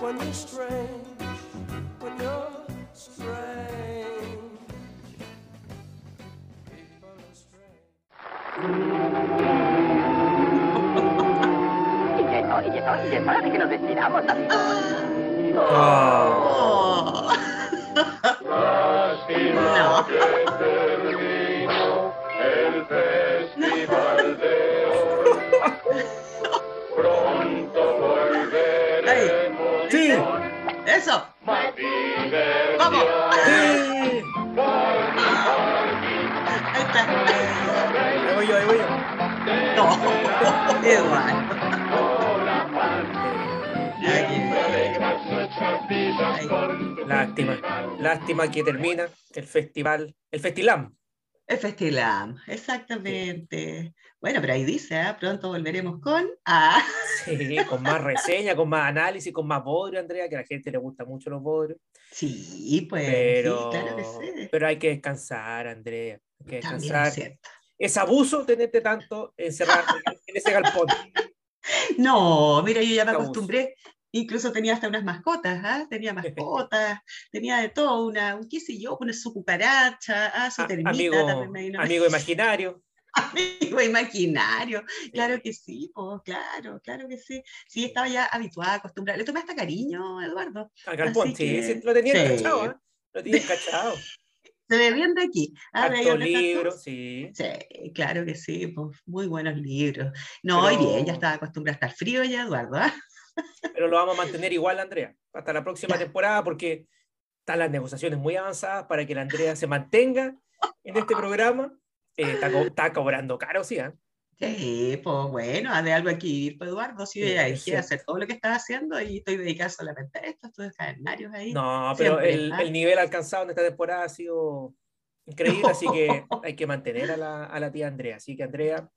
when you're strange, when you're strange. People are strange. Y llegó, y llegó, y llegó la de que nos destinamos, amigos. Oh. No. Vamos. Ahí está. Ahí voy yo, ahí voy yo. No. Igual. Ahí. Lástima, lástima que termina el festival, el Festilam. Festilam, exactamente. Bueno, pero ahí dice, ¿ah? pronto volveremos con. Ah, Sí, con más reseña, con más análisis, con más bodrio, Andrea, que a la gente le gusta mucho los bodrios. sí, pues. Pero, Sí, claro que sí. pero hay que descansar, Andrea. Hay que También descansar. es cierto. Es abuso tenerte tanto encerrado en ese galpón. No, mira, yo ya me acostumbré. Incluso tenía hasta unas mascotas, ¿ah? Tenía mascotas, tenía de todo, una, un qué sé yo, una su cucaracha, ah, su A- termita amigo, también me vino. amigo imaginario. Amigo imaginario, claro que sí, pues, claro, claro que sí. Sí, estaba ya habituada, acostumbrada. Le tomé hasta cariño, Eduardo. Al galpón, sí, que- sí, lo tenía sí. encachado, ¿eh? Lo tenía encachado. Se ve bien de aquí. Ah, de ahí Harto donde estás tú. libro, sí. Sí, claro que sí, pues, muy buenos libros. No, y Pero- bien, ya estaba acostumbrada a estar frío ya, Eduardo. ¿ah? Pero lo vamos a mantener igual, Andrea, hasta la próxima Ya. temporada, porque están las negociaciones muy avanzadas para que la Andrea se mantenga en este programa. Eh, está, co- está cobrando caro, sí, ¿eh? Sí, pues bueno, de algo vivir, pues, Eduardo. Sí, Sí, ya es dejé hacer todo lo que estaba haciendo y estoy dedicada solamente a esto, estos escenarios ahí. No, pero Siempre, el, el nivel alcanzado en esta temporada ha sido increíble, así que hay que mantener a la, a la tía Andrea. Así que, Andrea,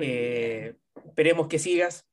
eh, esperemos que sigas.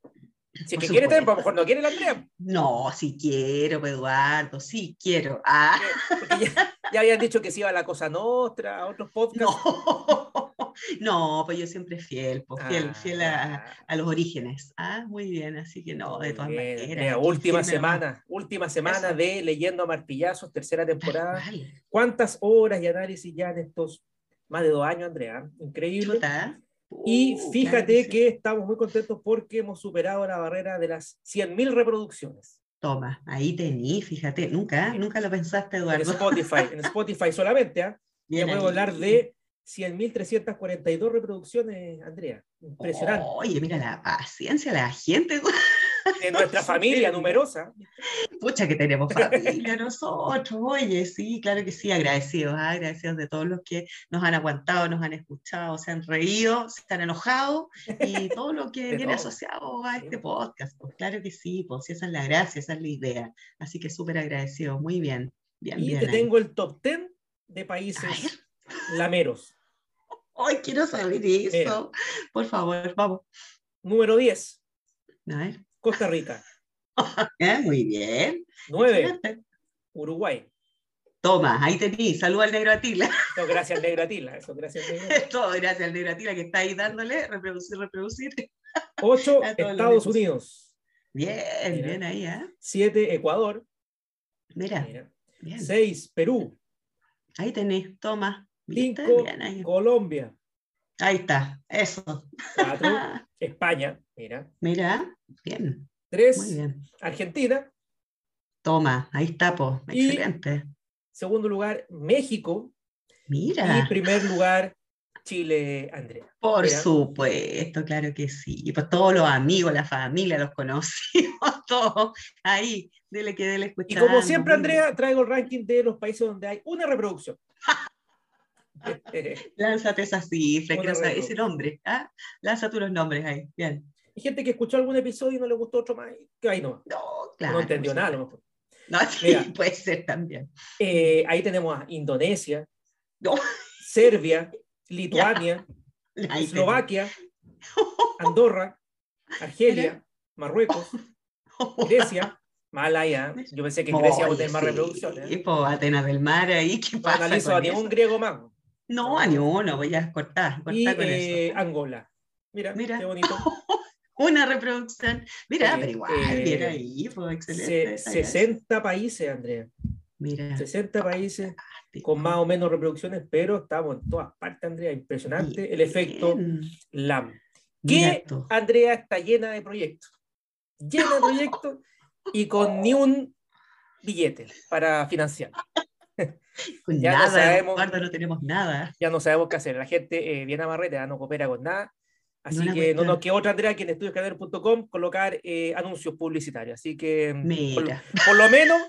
Si es que quiere tiempo, a lo mejor no quiere la Andrea. No, sí quiero, Eduardo, sí quiero. Ah, Porque ya, ya habían dicho que se iba a la Cosa Nostra, a otros podcasts. no, no, pues yo siempre fiel, pues, fiel, Ah, fiel a, a los orígenes. Ah, muy bien, así que no, de todas Bien, maneras. Última semana, última semana Eso. de Leyendo a Martillazos, tercera temporada. ¿Cuántas horas y análisis ya en estos más de dos años, Andrea? Increíble. chuta. Y claro fíjate que estamos muy contentos porque hemos superado la barrera de las 100.000 reproducciones Toma, ahí tení, fíjate, nunca, nunca lo pensaste, en Eduardo. Spotify. En Spotify solamente, ¿ah? Ya Bien podemos ahí. hablar de 100.342 reproducciones, Andrea. Impresionante. Oye, mira la paciencia de la gente. De nuestra familia numerosa. Pucha que tenemos familia nosotros. Oye, sí, claro que sí, agradecidos, ah, agradecidos de todos los que nos han aguantado, nos han escuchado, se han reído, se han enojado y todo lo que De viene todo. asociado a este podcast. Pues claro que sí, pues esa es la gracia, esa es la idea. Así que súper agradecido, muy bien, bien, Y bien. te ahí. tengo el top 10 de países lameros. Ay, quiero saber eso. Por favor, vamos. Número 10, A ver. Costa Rica. Eh, Muy bien. 9, excelente. Uruguay. Toma, ahí tení. Saluda al negro Atila. Eso gracias al Negro Atila. Eso gracias al Negro. Todo gracias al negro Atila que está ahí dándole, reproducir, reproducir. 8, A todos los Estados. Unidos. Bien, Mira. bien ahí, ¿eh? 7, Ecuador. Mira, Mira. bien. 6, Perú. Ahí tenés, toma. ¿Viste? 5, Bien ahí. Colombia. Ahí está, eso. 4, España. Mira. Mira, bien, muy 3, bien. Argentina. Toma, ahí está, po. Y- Excelente. Segundo lugar, México. Mira, Y primer lugar, Chile, Andrea. por mira. supuesto, claro que sí. Y pues todos los amigos, la familia, los conocimos, todos ahí. Dele que dele Y escuchando. como siempre, muy. Andrea, traigo el ranking de los países donde hay una reproducción. Lánzate esa cifra, Una quiero saber ese reproducción. nombre. ¿ah? Lanza tú los nombres ahí. Bien. Hay gente que escuchó algún episodio y no le gustó otro más. Que ahí no. No, Claro, no entendió nada. a lo supuesto. mejor. No, sí, Mira. puede ser también. Eh, ahí tenemos a Indonesia, No, Serbia, Lituania, Eslovaquia, Andorra, Argelia, Marruecos. Grecia, Malaya. Yo pensé que en Grecia iba a tener más reproducciones. ¿eh? po, Atenas del Mar ahí, ¿qué No pasa analizo a ningún griego más. No, a ni uno, voy a cortar, cortar Y con eh, eso. Angola. Mira, Mira. qué bonito. Una reproducción. Mira, Oye, pero igual, eh, bien ahí, pues Se- excelente. esa gracia. 60 países, Andrea. Mira, 60 países fantástico. con más o menos reproducciones, pero estamos en todas partes, Andrea. Impresionante el efecto. LAM. Que. Andrea está llena de proyectos. Llena de proyectos y con ni un billete para financiar. Con ya no nada, sabemos. Eduardo, no tenemos nada. Ya no sabemos qué hacer. La gente eh, viene a Marrete, ya no coopera con nada. Así una que no nos queda otra, Andrea, que en estudioscader.com colocar eh, anuncios publicitarios. Así que mm, por, Mira, por lo menos,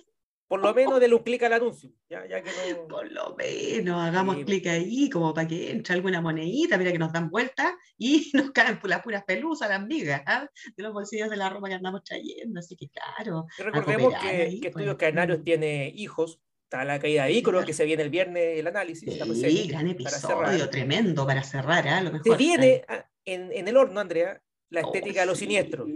por lo menos denle un clic al anuncio. Ya, ya que no. por lo menos hagamos Sí, clic ahí como para que entre alguna monedita, mira que nos dan vuelta y nos caen las puras pelusas, las migas, ¿ah? de los bolsillos de la ropa que andamos trayendo. Así que claro, recordemos que, ahí, que pues. Estudios Cadenarios tiene hijos. Está la caída de Ícaro, que se viene el viernes el análisis. la sí, gran para episodio, tremendo para cerrar, ¿ah? lo Se mejor. viene ah, en, en el horno, Andrea, la Oh, estética de los sí. siniestros.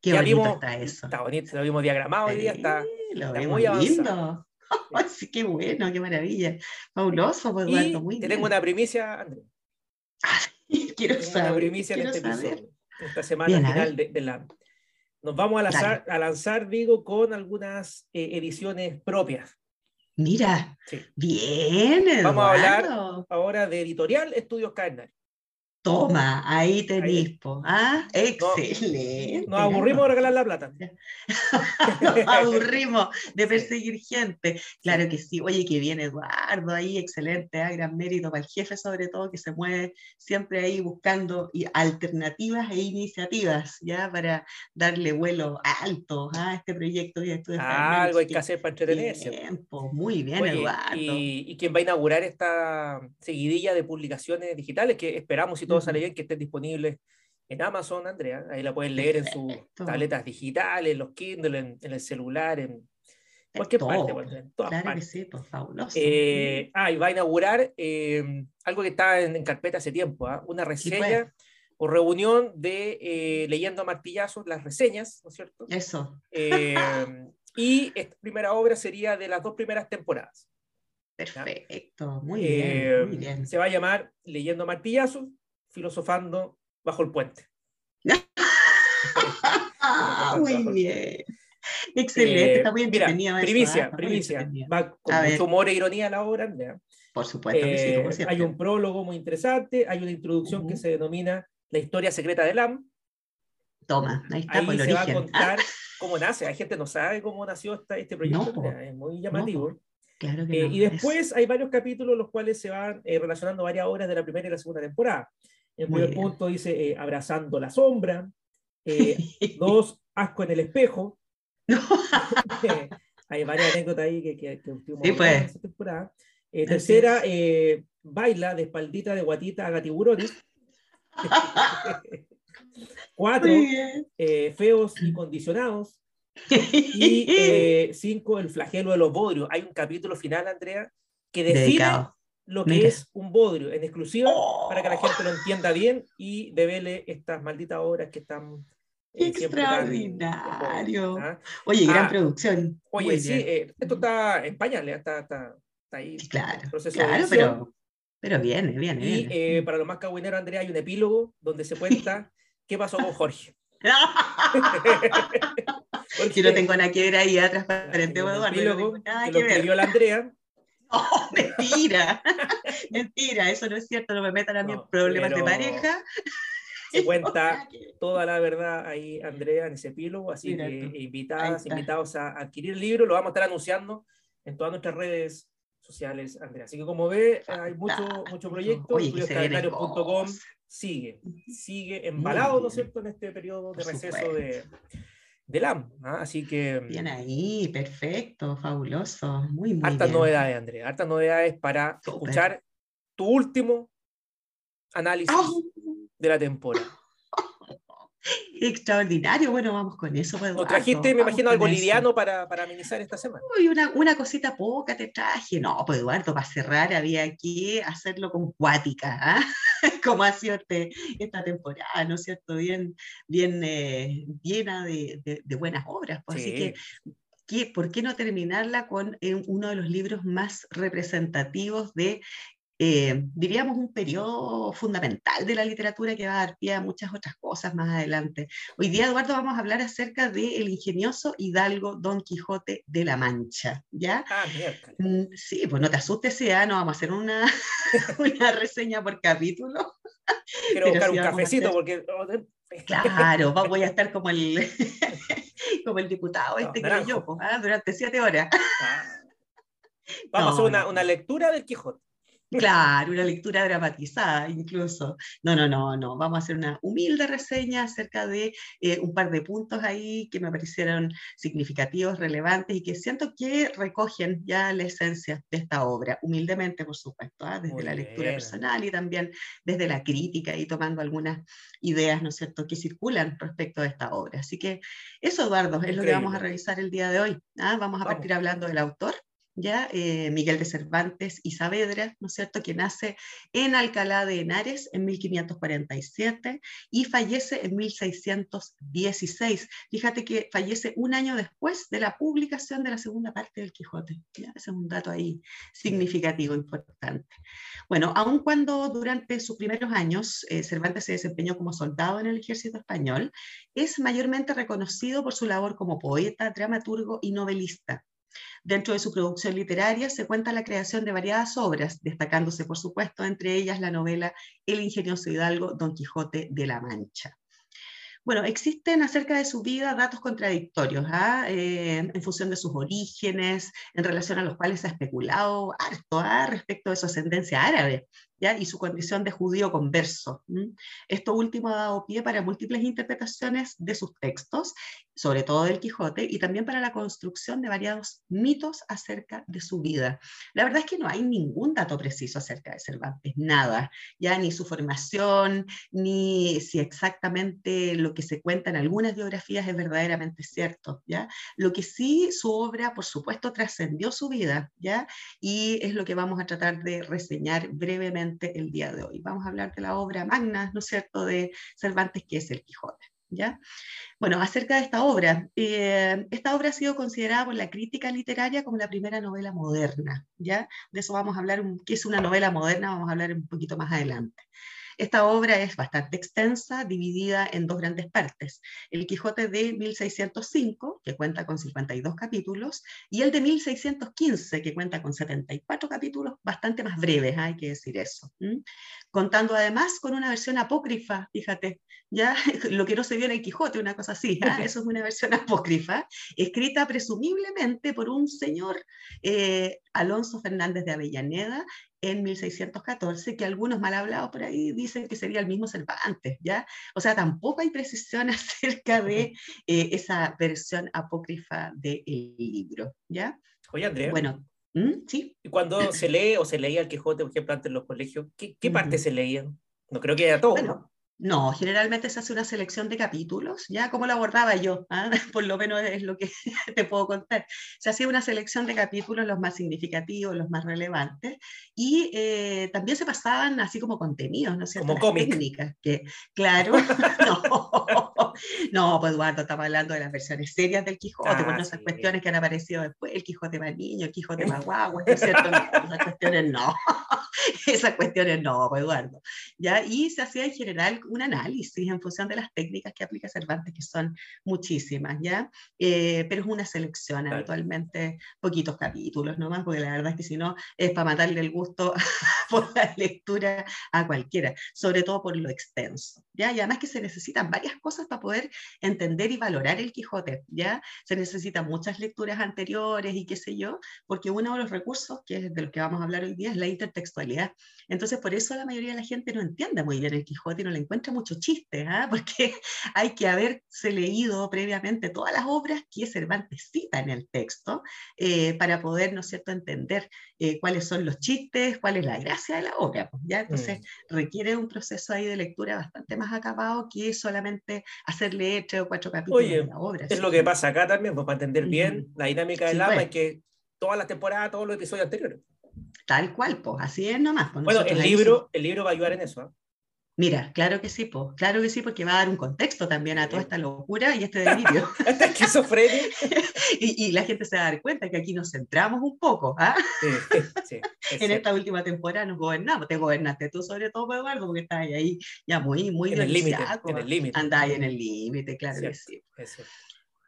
Qué Ya bonito vimos- está eso. Está bonito, lo vimos diagramado hoy día, está. Sí, lo está vemos muy avanzado. lindo. Ay, sí, qué bueno, qué maravilla. Fabuloso, pues, Eduardo, muy te bien. tengo una primicia, Andrea. Quiero Tengo una saber. primicia en este saber. episodio, esta semana Bien, final de, de la. Nos vamos a lanzar, a lanzar, digo, con algunas eh, ediciones propias. Mira, Sí. bien, Eduardo. Vamos a hablar- Ahora de editorial Estudios Cadenarios. Toma, ahí tenés, po. Ah, excelente. Nos aburrimos de regalar la plata. Nos aburrimos de perseguir gente. Claro que sí. Oye, que bien, Eduardo, ahí, excelente, ah, gran mérito para el jefe, sobre todo, que se mueve siempre ahí buscando alternativas e iniciativas, ¿ya? Para darle vuelo alto a este proyecto que estuve Ah, algo hay que hacer para entretenerse. Bien, po, muy bien, Oye, Eduardo. y, y quien va a inaugurar esta seguidilla de publicaciones digitales, que esperamos, si todo sale bien, que estén disponibles en Amazon, Andrea. Ahí la pueden leer en sus tabletas digitales, en los Kindle, en, en el celular, en cualquier todo, parte, en todas Claro que partes. sí, pues fabuloso. Eh, ah, y va a inaugurar eh, algo que está en, en carpeta hace tiempo, ¿ah? una Sí, reseña pues. o reunión de eh, Leyendo a Martillazos, las reseñas, ¿no es cierto? Eso, Eh, y esta primera obra sería de las dos primeras temporadas. perfecto, muy Eh, bien, muy bien. Se va a llamar Leyendo a Martillazos, filosofando bajo el puente. Ah, muy bien. Excelente, Eh, está muy mira, entretenido eso, primicia, muy primicia. Va con A mucho ver. humor e ironía la obra, Andrea. Por supuesto que sí, como Eh, siempre. hay un prólogo muy interesante, hay una introducción que Ujú. se denomina La historia secreta de Lam. Toma, ahí está Ahí por el se va a origen. Ah, contar cómo nace. Hay gente que no sabe cómo nació esta- este proyecto, No, es muy llamativo. claro que Eh, no, y es- después hay varios capítulos los cuales se van eh, relacionando varias obras de la primera y la segunda temporada. El Muy primer punto dice eh, Abrazando la sombra. Eh, dos, Asco en el espejo. Hay varias anécdotas ahí que, que, que Sí, hablando pues. en esa temporada. Eh, tercera, baila de espaldita de guatita a gatiburones. Cuatro, feos y condicionados. Y cinco, el flagelo de los bodrios. Hay un capítulo final, Andrea, que define Dedicado. Lo que Mira. es un bodrio en exclusiva Oh, para que la gente lo entienda bien y devele estas malditas obras que están eh, tan- Extraordinario. ¿ah? Oye, gran Ah, producción. Oye, Muy sí, eh, esto está en pañales, está, está, está ahí. Claro, claro, pero, pero viene, viene. Y viene. eh, para los más cagüineros, Andrea, hay un epílogo donde se cuenta qué pasó con Jorge. Porque Si no tengo nada que ver ahí atrás transparente, Eduardo, no epílogo tengo nada que que lo ver. escribió la Andrea. Oh, mentira, mentira, eso no es cierto, no me metan a mí en No, problemas pero de pareja. Se cuenta toda la verdad ahí, Andrea, en ese epílogo. Así Mira que tú. Invitadas, invitados a adquirir el libro, lo vamos a estar anunciando en todas nuestras redes sociales, Andrea. Así que como ve, hay mucho, mucho proyecto. Estudioscalendarios.com sigue, sigue embalado, ¿no es cierto?, en este periodo de receso de, del AM. ¿ah? Así que Bien ahí, perfecto, fabuloso, muy, muy hartas bien. novedades, Andrea, hartas novedades para escuchar tu último análisis ¡Ah! de la temporada. Extraordinario, bueno, vamos con eso. Pues, ¿O Eduardo, trajiste, me vamos imagino, algo liviano para, para amenizar esta semana? Uy, una, una cosita poca te traje. No, pues Eduardo, para cerrar había que hacerlo con cuática, ¿ah? como ha sido este- esta temporada, ¿no es cierto? Bien, bien eh, llena de, de- de buenas obras. pues, Así Sí. que, ¿qué- ¿por qué no terminarla con eh, uno de los libros más representativos de, eh, diríamos, un periodo fundamental de la literatura que va a dar pie a muchas otras cosas más adelante? Hoy día, Eduardo, vamos a hablar acerca del ingenioso hidalgo Don Quijote de la Mancha, ¿ya? Ah. Mm, Sí, pues no te asustes, si ya no vamos a hacer una, una reseña por capítulo. Quiero Pero buscar sí un cafecito hacer- porque. oh, de- Claro, voy a estar como el, como el diputado este que naranjo. yo, pues, ¿ah? durante siete horas. Ah. Vamos a hacer No, una, no. una lectura del Quijote. Claro, una lectura dramatizada incluso. No, no, no, no. Vamos a hacer una humilde reseña acerca de eh, un par de puntos ahí que me parecieron significativos, relevantes y que siento que recogen ya la esencia de esta obra, humildemente, por supuesto, ¿ah? desde Muy la lectura bien. personal y también desde la crítica y tomando algunas ideas, ¿no es cierto?, que circulan respecto de esta obra. Así que eso, Eduardo, es lo que vamos a Increíble. revisar el día de hoy. ¿ah? Vamos a Vamos. partir hablando del autor eh, Miguel de Cervantes y Saavedra, ¿no es cierto?, que nace en Alcalá de Henares en 1547 y fallece en 1616. Fíjate que fallece un año después de la publicación de la segunda parte del Quijote. ¿ya? Ese es un dato ahí significativo, importante. Bueno, aun cuando durante sus primeros años eh, Cervantes se desempeñó como soldado en el ejército español, es mayormente reconocido por su labor como poeta, dramaturgo y novelista. Dentro de su producción literaria se cuenta la creación de variadas obras, destacándose, por supuesto, entre ellas la novela El ingenioso hidalgo Don Quijote de la Mancha. Bueno, existen acerca de su vida datos contradictorios, ¿ah? Eh, en función de sus orígenes, en relación a los cuales se ha especulado harto ¿ah? respecto de su ascendencia árabe ¿ya? y su condición de judío converso. ¿m? Esto último ha dado pie para múltiples interpretaciones de sus textos, sobre todo del Quijote, y también para la construcción de variados mitos acerca de su vida. La verdad es que no hay ningún dato preciso acerca de Cervantes, nada, ya ni su formación, ni si exactamente lo que se cuenta en algunas biografías es verdaderamente cierto, ¿ya? Lo que sí, su obra, por supuesto, trascendió su vida, ¿ya? Y es lo que vamos a tratar de reseñar brevemente el día de hoy. Vamos a hablar de la obra magna, ¿no es cierto?, de Cervantes, que es el Quijote, ¿ya? Bueno, acerca de esta obra, eh, esta obra ha sido considerada por la crítica literaria como la primera novela moderna, ¿ya? De eso vamos a hablar, un- qué es una novela moderna, vamos a hablar un poquito más adelante. Esta obra es bastante extensa, dividida en dos grandes partes. El Quijote de 1605, que cuenta con 52 capítulos, y el de 1615, que cuenta con 74 capítulos, bastante más breves, hay que decir eso. Contando además con una versión apócrifa, fíjate, ya lo que no se vio en el Quijote, una cosa así, ¿ah? eso es una versión apócrifa, escrita presumiblemente por un señor eh, Alonso Fernández de Avellaneda, en 1614, que algunos mal hablados por ahí dicen que sería el mismo Cervantes, ¿ya? O sea, tampoco hay precisión acerca de eh, esa versión apócrifa del libro, ¿ya? Oye, Andrea, Bueno, ¿mm? ¿sí? y cuando se lee o se leía el Quijote, por ejemplo, antes en los colegios, ¿qué, qué parte se leían? No creo que era todo, Bueno, ¿no? Generalmente se hace una selección de capítulos, ¿ya? ¿Cómo lo abordaba yo? ¿Ah? Por lo menos es lo que te puedo contar. Se hacía una selección de capítulos, los más significativos, los más relevantes, y eh, también se pasaban así como contenidos, ¿no es cierto? Como cómic. técnicas, que, claro, no, no, pues Eduardo, estaba hablando de las versiones serias del Quijote, Ah, pues no esas sí. cuestiones que han aparecido después, el Quijote más niño, el Quijote más guagua, ¿no es cierto? No, esas cuestiones no, esas cuestiones no, pues Eduardo. ¿ya? Y se hacía en general un análisis en función de las técnicas que aplica Cervantes, que son muchísimas, ¿ya? Eh, pero es una selección, Claro. habitualmente poquitos capítulos nomás, porque la verdad es que si no es para matarle el gusto por la lectura a cualquiera, sobre todo por lo extenso, ¿ya? Y además que se necesitan varias cosas para poder entender y valorar el Quijote, ¿ya? Se necesitan muchas lecturas anteriores y qué sé yo, porque uno de los recursos, que es de los que vamos a hablar hoy día, es la intertextualidad Entonces, por eso la mayoría de la gente no entiende muy bien el Quijote y no le encuentra mucho chiste, ¿ah? porque hay que haberse leído previamente todas las obras que Cervantes cita en el texto eh, para poder, ¿no es cierto?, entender eh, cuáles son los chistes, cuál es la gracia de la obra. Pues, ¿ya? Entonces, mm. requiere un proceso ahí de lectura bastante más acabado que solamente hacer leer tres o cuatro capítulos de la obra. Es lo que pasa acá también, pues, para entender bien la dinámica del sí, pues. que todas las temporadas, todos los episodios anteriores. Tal cual, pues, así es nomás. Pues bueno, el libro, el libro va a ayudar en eso. ¿eh? Mira, claro que sí, pues, claro que sí, porque va a dar un contexto también a toda esta locura y este delirio. esta esquizofrenia. y, y, la gente se va a dar cuenta que aquí nos centramos un poco. ¿ah? Sí, sí, en esta última temporada nos gobernamos. Te gobernaste tú sobre todo, Eduardo, porque estás ahí ya muy, muy en el límite. Andáis en el límite, claro que sí. Eso.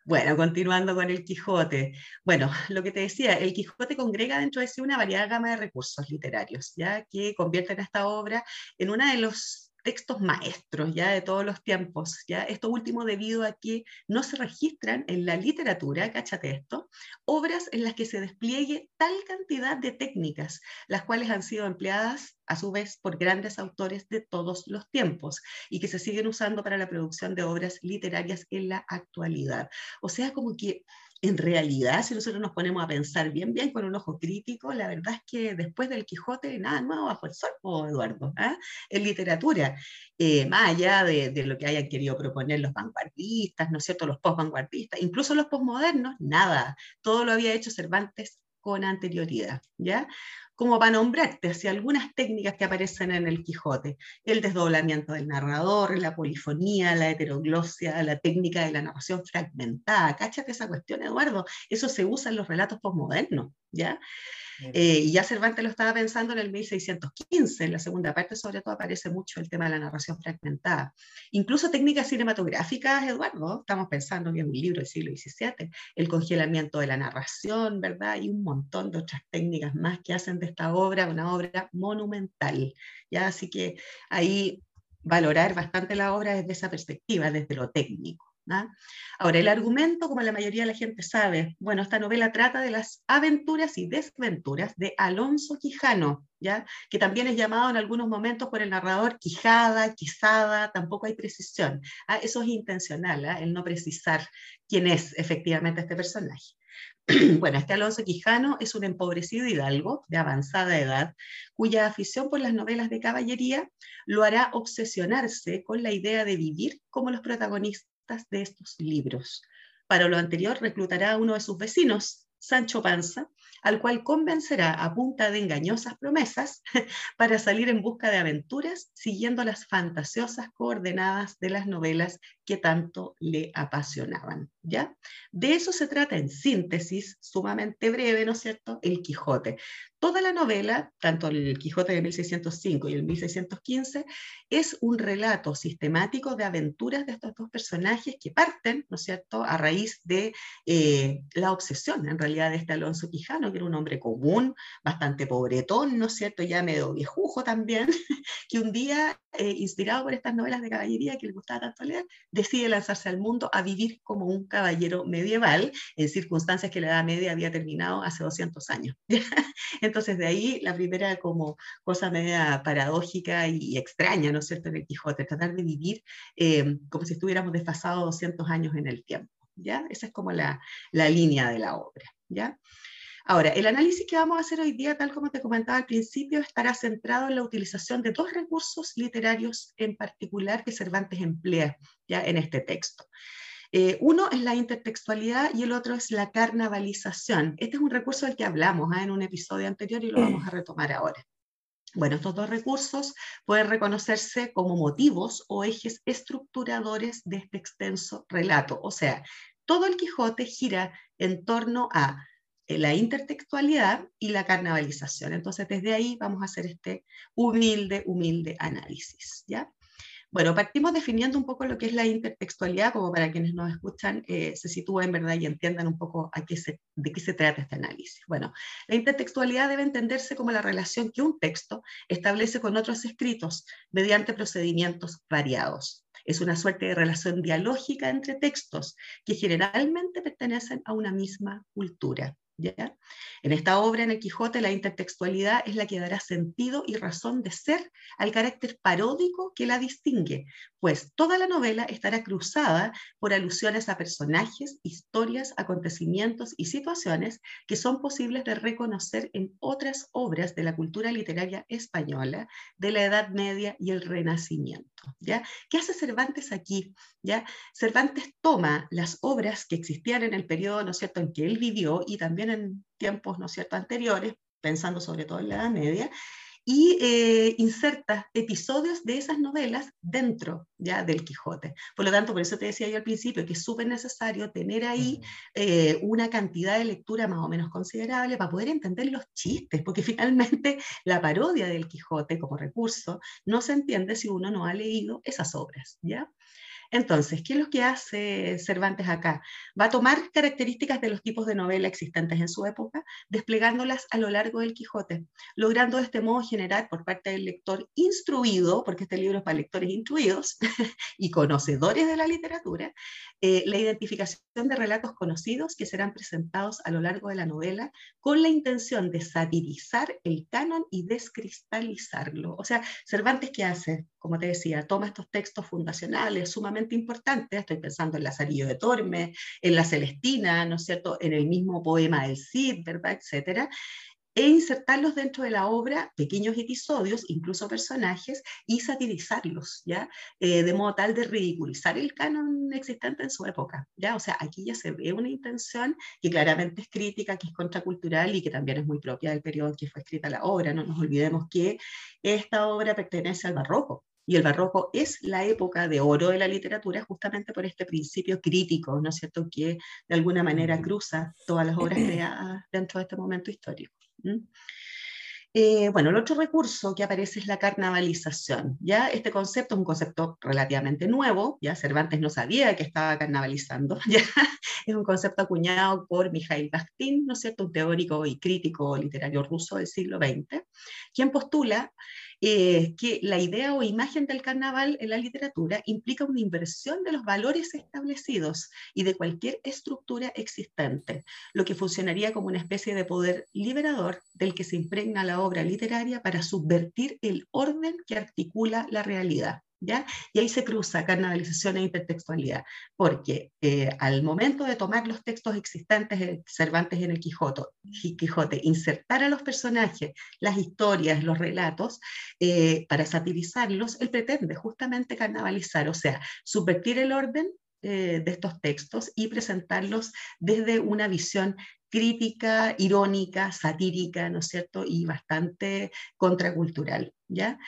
Bueno, continuando con el Quijote. Bueno, lo que te decía, el Quijote congrega dentro de sí una variada gama de recursos literarios, ya que convierten esta obra en una de los textos maestros ya de todos los tiempos, ya esto último debido a que no se registran en la literatura, cáchate esto, obras en las que se despliegue tal cantidad de técnicas, las cuales han sido empleadas a su vez por grandes autores de todos los tiempos y que se siguen usando para la producción de obras literarias en la actualidad. O sea, como que en realidad, si nosotros nos ponemos a pensar bien, bien con un ojo crítico, la verdad es que después del Quijote, nada nuevo bajo el sol, Eduardo, ¿ah? en literatura, eh, más allá de, de, lo que hayan querido proponer los vanguardistas, ¿no es cierto?, los post-vanguardistas, incluso los postmodernos, nada, todo lo había hecho Cervantes con anterioridad, ¿ya? Como para nombrarte algunas técnicas que aparecen en el Quijote, el desdoblamiento del narrador, la polifonía, la heteroglosia, la técnica de la narración fragmentada. Cáchate esa cuestión, Eduardo, eso se usa en los relatos postmodernos, ¿ya? Eh, y ya Cervantes lo estaba pensando en el 1615, en la segunda parte sobre todo aparece mucho el tema de la narración fragmentada. Incluso técnicas cinematográficas, Eduardo, estamos pensando en un libro del siglo XVII, el congelamiento de la narración, ¿verdad? Y un montón de otras técnicas más que hacen de esta obra una obra monumental. ¿ya? Así que ahí valorar bastante la obra desde esa perspectiva, desde lo técnico. Ahora, el argumento, como la mayoría de la gente sabe, bueno, esta novela trata de las aventuras y desventuras de Alonso Quijano, ¿ya? que también es llamado en algunos momentos por el narrador Quijada, Quizada, tampoco hay precisión. ¿ah? Eso es intencional, ¿ah? el no precisar quién es efectivamente este personaje. Bueno, este Alonso Quijano es un empobrecido hidalgo de avanzada edad, cuya afición por las novelas de caballería lo hará obsesionarse con la idea de vivir como los protagonistas de estos libros. Para lo anterior, reclutará a uno de sus vecinos, Sancho Panza, al cual convencerá a punta de engañosas promesas para salir en busca de aventuras siguiendo las fantasiosas coordenadas de las novelas que tanto le apasionaban. ¿Ya? De eso se trata en síntesis, sumamente breve, ¿no es cierto? El Quijote. Toda la novela, tanto el Quijote de 1605 y el 1615, es un relato sistemático de aventuras de estos dos personajes que parten, ¿no es cierto?, a raíz de eh, la obsesión, en realidad, de este Alonso Quijano, que era un hombre común, bastante pobretón, ¿no es cierto?, ya medio viejujo también, que un día, eh, inspirado por estas novelas de caballería que le gustaba tanto leer, decide lanzarse al mundo a vivir como un caballero medieval, en circunstancias que la Edad Media había terminado hace 200 años. Entonces, de ahí la primera como cosa media paradójica y extraña, ¿no es cierto?, en el Quijote, tratar de vivir eh, como si estuviéramos desfasados 200 años en el tiempo, ¿ya? Esa es como la, la línea de la obra, ¿ya? Ahora, el análisis que vamos a hacer hoy día, tal como te comentaba al principio, estará centrado en la utilización de dos recursos literarios en particular que Cervantes emplea ya en este texto. Eh, uno es la intertextualidad y el otro es la carnavalización. Este es un recurso del que hablamos ¿ah? en un episodio anterior y lo vamos a retomar ahora. Bueno, estos dos recursos pueden reconocerse como motivos o ejes estructuradores de este extenso relato. O sea, todo el Quijote gira en torno a la intertextualidad y la carnavalización. Entonces, desde ahí vamos a hacer este humilde, humilde análisis, ¿ya? Bueno, partimos definiendo un poco lo que es la intertextualidad, como para quienes nos escuchan eh, se sitúen ¿verdad? y entiendan un poco de qué se trata este análisis. Bueno, la intertextualidad debe entenderse como la relación que un texto establece con otros escritos mediante procedimientos variados. Es una suerte de relación dialógica entre textos que generalmente pertenecen a una misma cultura. En esta obra, en el Quijote, la intertextualidad es la que dará sentido y razón de ser al carácter paródico que la distingue, pues toda la novela estará cruzada por alusiones a personajes, historias, acontecimientos y situaciones que son posibles de reconocer en otras obras de la cultura literaria española de la Edad Media y el Renacimiento. ¿ya? ¿Qué hace Cervantes aquí? ¿ya? Cervantes toma las obras que existían en el periodo ¿no es cierto? en que él vivió y también en tiempos ¿no es cierto? anteriores, pensando sobre todo en la Edad Media, y eh, inserta episodios de esas novelas dentro ya del Quijote. Por lo tanto, por eso te decía yo al principio que es súper necesario tener ahí eh, una cantidad de lectura más o menos considerable para poder entender los chistes, porque finalmente la parodia del Quijote como recurso no se entiende si uno no ha leído esas obras, ¿ya? Entonces, ¿qué es lo que hace Cervantes acá? Va a tomar características de los tipos de novela existentes en su época, desplegándolas a lo largo del Quijote, logrando de este modo generar por parte del lector instruido, porque este libro es para lectores instruidos y conocedores de la literatura, eh, la identificación de relatos conocidos que serán presentados a lo largo de la novela con la intención de satirizar el canon y descristalizarlo. O sea, Cervantes, ¿qué hace? Como te decía, toma estos textos fundacionales sumamente importante, estoy pensando en Lazarillo de Tormes, en La Celestina, ¿no es cierto?, en el mismo poema del Cid, ¿verdad?, etcétera, e insertarlos dentro de la obra, pequeños episodios, incluso personajes, y satirizarlos, ¿ya? Eh, de modo tal de ridiculizar el canon existente en su época, ¿ya? O sea, aquí ya se ve una intención que claramente es crítica, que es contracultural y que también es muy propia del periodo en que fue escrita la obra. No nos olvidemos que esta obra pertenece al barroco, y el barroco es la época de oro de la literatura justamente por este principio crítico, ¿no es cierto?, que de alguna manera cruza todas las obras creadas dentro de este momento histórico. Eh, bueno, el otro recurso que aparece es la carnavalización. ¿ya? Este concepto es un concepto relativamente nuevo, ya Cervantes no sabía que estaba carnavalizando, ¿ya? es un concepto acuñado por Mikhail Bakhtin, ¿no es cierto? un teórico y crítico literario ruso del siglo XX, quien postula eh, que la idea o imagen del carnaval en la literatura implica una inversión de los valores establecidos y de cualquier estructura existente, lo que funcionaría como una especie de poder liberador del que se impregna la obra literaria para subvertir el orden que articula la realidad. Y ahí se cruza carnavalización e intertextualidad, porque eh, al momento de tomar los textos existentes de Cervantes en el Quijote insertar a los personajes, las historias, los relatos, eh, para satirizarlos, él pretende justamente carnavalizar, o sea, subvertir el orden eh, de estos textos y presentarlos desde una visión crítica, irónica, satírica, ¿no es cierto? Y bastante contracultural, ¿ya?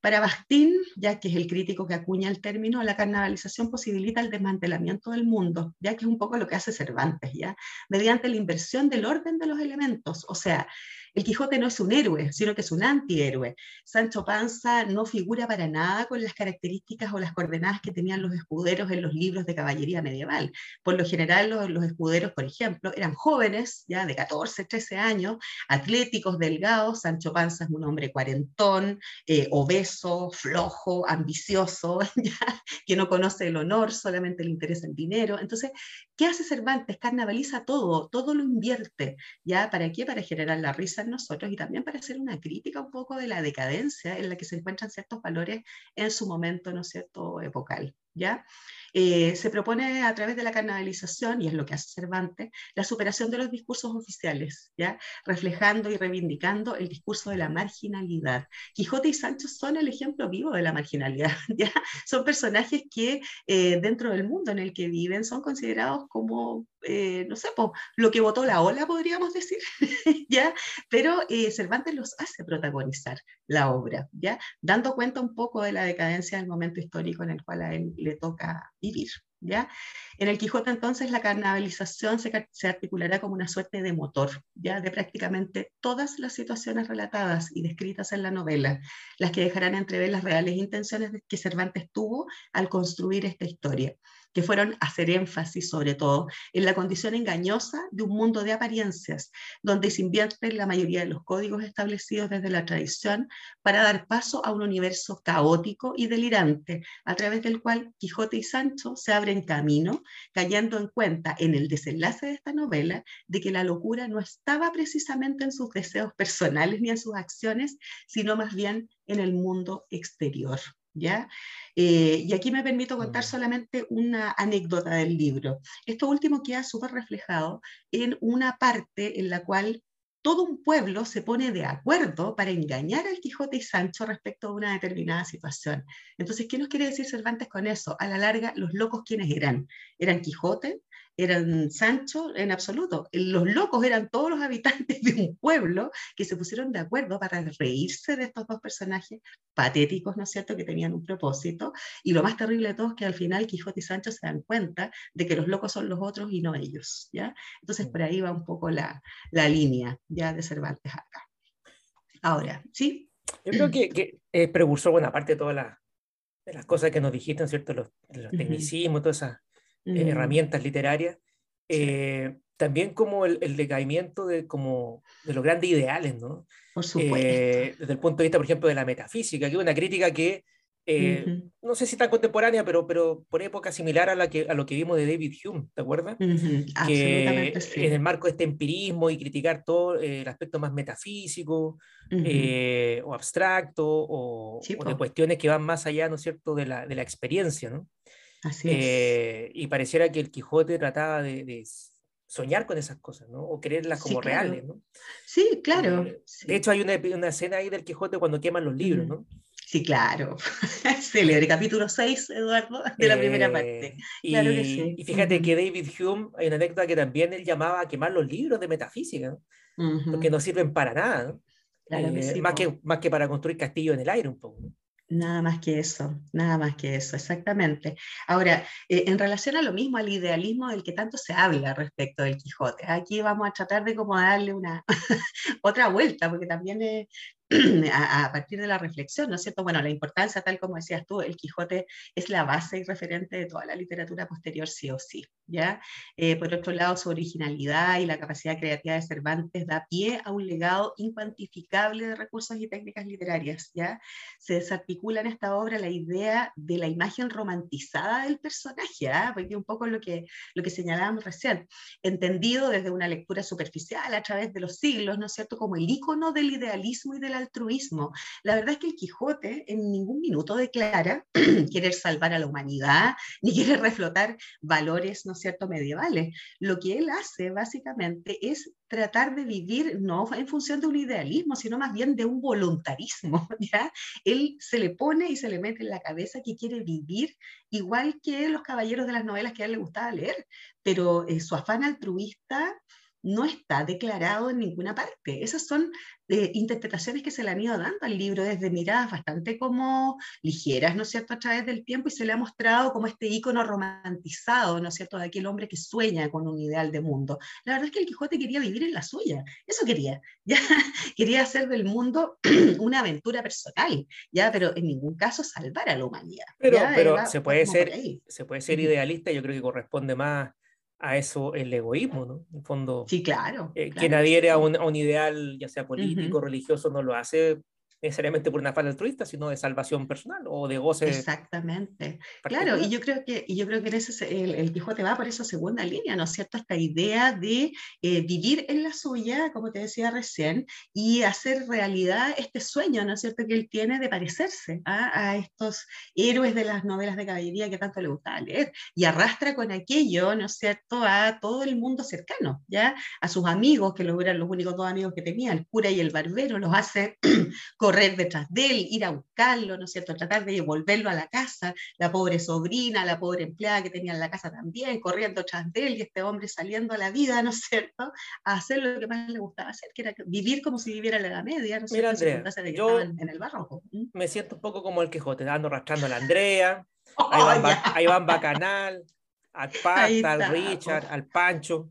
Para Bastín, ya que es el crítico que acuña el término, la carnavalización posibilita el desmantelamiento del mundo, ya que es un poco lo que hace Cervantes, ¿ya? Mediante la inversión del orden de los elementos, o sea, el Quijote no es un héroe, sino que es un antihéroe. Sancho Panza no figura para nada con las características o las coordenadas que tenían los escuderos en los libros de caballería medieval. Por lo general, los, escuderos, por ejemplo, eran jóvenes, ya de 14, 13 años, atléticos, delgados. Sancho Panza es un hombre cuarentón, eh, obeso, flojo, ambicioso, que no conoce el honor, solamente le interesa el dinero. Entonces, ¿qué hace Cervantes? Carnavaliza todo, todo lo invierte. ¿Ya? ¿Para qué? Para generar la risa nosotros y también para hacer una crítica un poco de la decadencia en la que se encuentran ciertos valores en su momento, ¿no es cierto?, epocal. Eh, se propone a través de la carnavalización, y es lo que hace Cervantes, la superación de los discursos oficiales, ¿ya? reflejando y reivindicando el discurso de la marginalidad. Quijote y Sancho son el ejemplo vivo de la marginalidad. Son personajes que eh, dentro del mundo en el que viven son considerados como, eh, no sé, lo que votó la ola, podríamos decir, ¿ya? pero Cervantes los hace protagonizar la obra, ¿ya? dando cuenta un poco de la decadencia del momento histórico en el cual a él le toca vivir. ¿ya? En el Quijote entonces la carnavalización se, se, articulará como una suerte de motor ¿ya? de prácticamente todas las situaciones relatadas y descritas en la novela, las que dejarán entrever las reales intenciones que Cervantes tuvo al construir esta historia. Que fueron hacer énfasis sobre todo en la condición engañosa de un mundo de apariencias, donde se invierten la mayoría de los códigos establecidos desde la tradición para dar paso a un universo caótico y delirante, a través del cual Quijote y Sancho se abren camino, cayendo en cuenta en el desenlace de esta novela de que la locura no estaba precisamente en sus deseos personales ni en sus acciones, sino más bien en el mundo exterior. ¿Ya? Eh, y aquí me permito contar solamente una anécdota del libro. Esto último queda súper reflejado en una parte en la cual todo un pueblo se pone de acuerdo para engañar al Quijote y Sancho respecto a una determinada situación. Entonces, ¿qué nos quiere decir Cervantes con eso? A la larga, los locos, ¿quiénes eran? ¿Eran Quijote? Eran Sancho en absoluto. Los locos eran todos los habitantes de un pueblo que se pusieron de acuerdo para reírse de estos dos personajes patéticos, ¿no es cierto?, que tenían un propósito. Y lo más terrible de todo es que al final Quijote y Sancho se dan cuenta de que los locos son los otros y no ellos, ¿ya? Entonces por ahí va un poco la, la línea ya de Cervantes acá. Ahora, ¿sí? Yo creo que, que es precursor buena parte de todas las, de las cosas que nos dijiste, ¿no es cierto? Los, los tecnicismos, todas esas eh, herramientas literarias, eh, también como el, el, decaimiento de, como, de los grandes ideales, ¿no? Por supuesto. Eh, desde el punto de vista, por ejemplo, de la metafísica, que es una crítica que, no sé si tan contemporánea, pero, pero por época similar a, la que, a lo que vimos de David Hume, ¿te acuerdas? Que en el marco de este empirismo y criticar todo el aspecto más metafísico o abstracto o, o, de cuestiones que van más allá, ¿no es cierto?, de la, de la experiencia, ¿no? Así eh, y pareciera que el Quijote trataba de, de, soñar con esas cosas, ¿no? O creerlas como sí, claro. reales, ¿no? Sí, claro. Eh, sí. De hecho, hay una, una, escena ahí del Quijote cuando queman los libros, ¿no? Sí, claro. Célebre, capítulo 6, Eduardo, de la eh, primera parte. Y, Claro que sí. y fíjate que David Hume, hay una anécdota que también él llamaba a quemar los libros de metafísica, ¿no? Porque no sirven para nada, ¿no? Claro que Eh, sí, más, que, más que para construir castillos en el aire un poco. ¿no? Nada más que eso, nada más que eso, exactamente. Ahora, eh, en relación a lo mismo, al idealismo del que tanto se habla respecto del Quijote, aquí vamos a tratar de como darle una otra vuelta, porque también es a, a partir de la reflexión, ¿no es cierto? Bueno, la importancia, tal como decías tú, el Quijote es la base y referente de toda la literatura posterior, sí o sí, ¿ya? Eh, por otro lado, su originalidad y la capacidad creativa de Cervantes da pie a un legado incuantificable de recursos y técnicas literarias, ¿ya? Se desarticula en esta obra la idea de la imagen romantizada del personaje, ¿ah? porque un poco lo que, lo que señalábamos recién, entendido desde una lectura superficial a través de los siglos, ¿no es cierto?, como el icono del idealismo y del altruismo. La verdad es que el Quijote en ningún minuto declara querer salvar a la humanidad, ni quiere reflotar valores, ¿no cierto?, medievales. Lo que él hace básicamente es tratar de vivir no en función de un idealismo, sino más bien de un voluntarismo, ¿ya? Él se le pone y se le mete en la cabeza que quiere vivir igual que los caballeros de las novelas que a él le gustaba leer, pero eh, su afán altruista no está declarado en ninguna parte. Esas son eh, interpretaciones que se le han ido dando al libro desde miradas bastante como ligeras, ¿no es cierto?, a través del tiempo y se le ha mostrado como este ícono romantizado, ¿no es cierto?, de aquel hombre que sueña con un ideal de mundo. La verdad es que el Quijote quería vivir en la suya, eso quería, ya quería hacer del mundo una aventura personal, ya, pero en ningún caso salvar a la humanidad. Pero, ¿ya? pero se puede ser, se puede ser idealista, yo creo que corresponde más a eso el egoísmo, ¿no? En el fondo, Sí, claro. eh, claro quien que adhiere a un, a un ideal, ya sea político, religioso, no lo hace necesariamente por una falta altruista, sino de salvación personal o de goce. Exactamente. Claro, particular. y yo creo que, y yo creo que en ese, se- el, el Quijote va por esa segunda línea, ¿no es cierto? Esta idea de eh, vivir en la suya, como te decía recién, y hacer realidad este sueño, ¿no es cierto?, que él tiene de parecerse ¿ah? a estos héroes de las novelas de caballería que tanto le gustaba leer, y arrastra con aquello, ¿no es cierto?, a todo el mundo cercano, ¿ya? A sus amigos, que los eran los únicos dos amigos que tenía, el cura y el barbero, los hace correr detrás de él, ir a buscarlo, ¿no es cierto?, tratar de volverlo a la casa, la pobre sobrina, la pobre empleada que tenía en la casa también, corriendo tras de él y este hombre saliendo a la vida, ¿no es cierto?, a hacer lo que más le gustaba hacer, que era vivir como si viviera en la Edad Media, ¿no es Mira, cierto?, Andrea, yo- en el barroco. Me siento un poco como el Quijote, dando, arrastrando a la Andrea, a Iván, Oh, Ba- a Iván Bacanal, al Pasta, al Richard, al Pancho,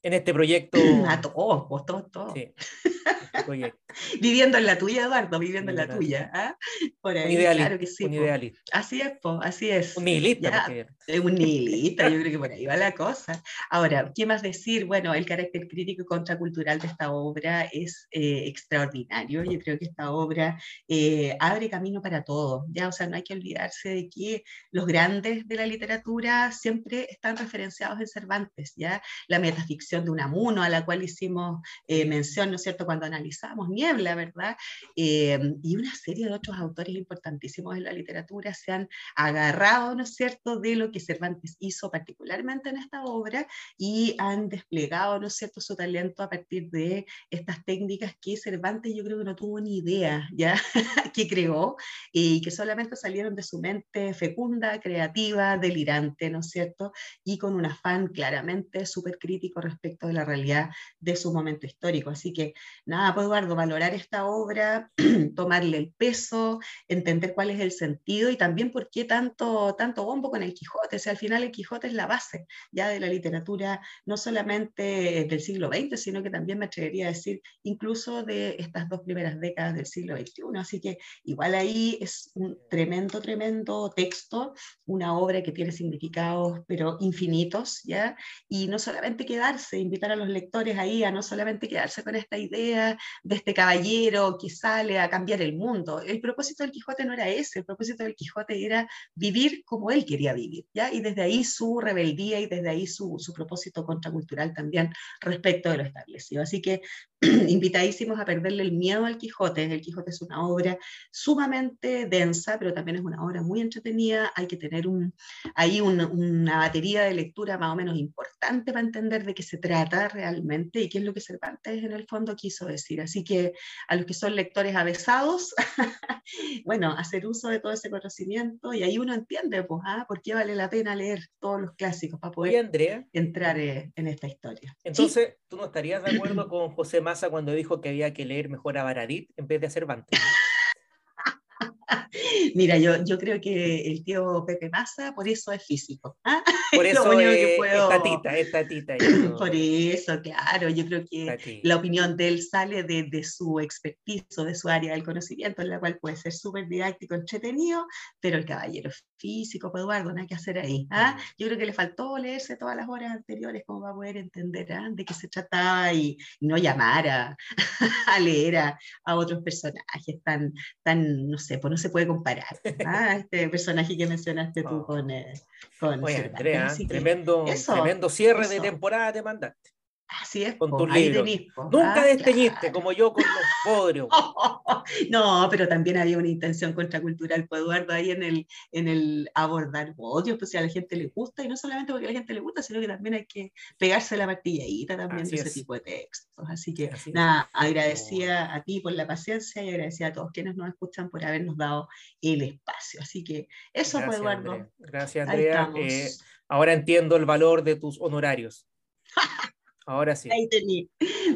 en este proyecto. A todos, pues, todos, todos. Sí. proyecto. Viviendo en la tuya, Eduardo, viviendo en la tuya. ¿ah? Por ahí, Un idealista. claro que sí. un idealista. Así es, po, así es. Un nihilista. Porque- Es un nihilista, yo creo que por ahí va la cosa. Ahora, ¿qué más decir? Bueno, el carácter crítico y contracultural de esta obra es eh, extraordinario. Yo creo que esta obra eh, abre camino para todos, ¿ya? O sea, no hay que olvidarse de que los grandes de la literatura siempre están referenciados en Cervantes, ¿ya? La metaficción de Unamuno, a la cual hicimos eh, mención, ¿no es cierto?, cuando analizamos Niebla, ¿verdad? Eh, y una serie de otros autores importantísimos en la literatura se han agarrado, ¿no es cierto?, de lo que Cervantes hizo particularmente en esta obra y han desplegado, ¿no es cierto?, su talento a partir de estas técnicas que Cervantes yo creo que no tuvo ni idea, ¿ya?, que creó y que solamente salieron de su mente fecunda, creativa, delirante, ¿no es cierto?, y con un afán claramente súper crítico respecto de la realidad de su momento histórico. Así que nada, pues Eduardo, valorar esta obra, tomarle el peso, entender cuál es el sentido y también por qué tanto, tanto bombo con el Quijote. O sea, al final el Quijote es la base ya de la literatura, no solamente del siglo XX, sino que también me atrevería a decir incluso de estas dos primeras décadas del siglo XXI. Así que igual ahí es un tremendo, tremendo texto, una obra que tiene significados, pero infinitos, ¿ya? Y no solamente quedarse, invitar a los lectores ahí a no solamente quedarse con esta idea de este caballero que sale a cambiar el mundo. El propósito del Quijote no era ese, el propósito del Quijote era vivir como él quería vivir, ¿ya? Y desde ahí su rebeldía y desde ahí su, su propósito contracultural también respecto de lo establecido. Así que invitadísimos a perderle el miedo al Quijote. El Quijote es una obra sumamente densa, pero también es una obra muy entretenida. Hay que tener un, ahí un- una batería de lectura más o menos importante para entender de qué se trata realmente y qué es lo que Cervantes en el fondo quiso decir. Así que a los que son lectores avesados, bueno, hacer uso de todo ese conocimiento y ahí uno entiende pues, ah, por qué vale la pena leer todos los clásicos para poder Andrea, entrar eh, en esta historia. ¿Sí? entonces, ¿tú no estarías de acuerdo con José Massa cuando dijo que había que leer mejor a Baradit en vez de a Cervantes? Mira, yo, yo creo que el tío Pepe Massa por eso es físico. ¿ah? Por Es lo eso único que es puedo- tatita, es tatita. eso, Por eso, claro, yo creo que la opinión de él sale de, de su expertise o de su área del conocimiento, en la cual puede ser súper didáctico, entretenido, pero el caballero físico, pues Eduardo, no hay que hacer ahí. ¿ah? Yo creo que le faltó leerse todas las horas anteriores como para poder entender ¿ah? de qué se trataba y, y no llamar a, a leer a, a otros personajes tan, tan, no sé, pues no se puede comparar. ¿ah? Este personaje que mencionaste tú Oh. con, eh, con Oye. Andrea, tremendo, tremendo cierre de eso. temporada te mandaste. Así es, con po, tus libros. tenís, Nunca ¿ah? desteñiste, Claro. como yo con los podrios. No, pero también había una intención contracultural, pues Eduardo, ahí en el, en el abordar odios, pues si a la gente le gusta, y no solamente porque a la gente le gusta, sino que también hay que pegarse la martilladita también Así de ese es. tipo de textos. Así que Así nada, agradecida a ti por la paciencia y agradecida a todos quienes nos escuchan por habernos dado el espacio. Así que eso, Gracias, Eduardo. Andrea. Gracias, Andrea. Eh, ahora entiendo el valor de tus honorarios. Ahora sí. Ahí tení.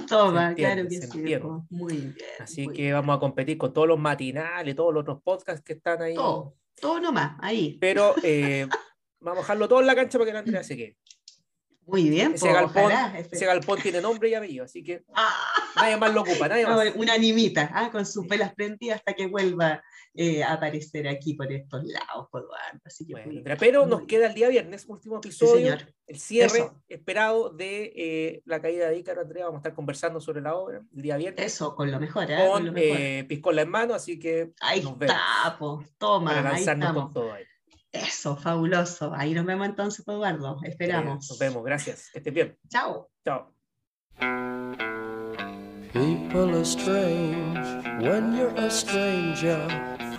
Toma, Se claro entiende, que sí. entiende. Muy bien. Así muy que bien. vamos a competir con todos los matinales, todos los otros podcasts que están ahí. Todo, todo nomás, ahí. Pero eh, vamos a dejarlo todo en la cancha para que la Andrea se quede. Muy bien, Ese po, galpón, ojalá, ese galpón tiene nombre y apellido, así que Ah. nadie más lo ocupa, nadie más. una animita, ah, con sus velas prendidas hasta que vuelva eh, aparecer aquí por estos lados, por Eduardo. Así que Bueno, muy pero muy nos bien. queda el día viernes, último Sí, episodio, señor. el cierre Eso. esperado de eh, la caída de Ícaro, Andrea. Vamos a estar conversando sobre la obra el día viernes Eso, con lo mejor, ¿eh? Con lo con mejor. eh, Piscola en mano, así que ahí nos vemos está, po, toma, para ahí lanzarnos estamos. con todo ahí. Eso, fabuloso. Ahí nos vemos entonces, pues, Eduardo. Esperamos. Nos vemos, gracias. Que estés bien. Chao. Chao. People are strange when you're a stranger.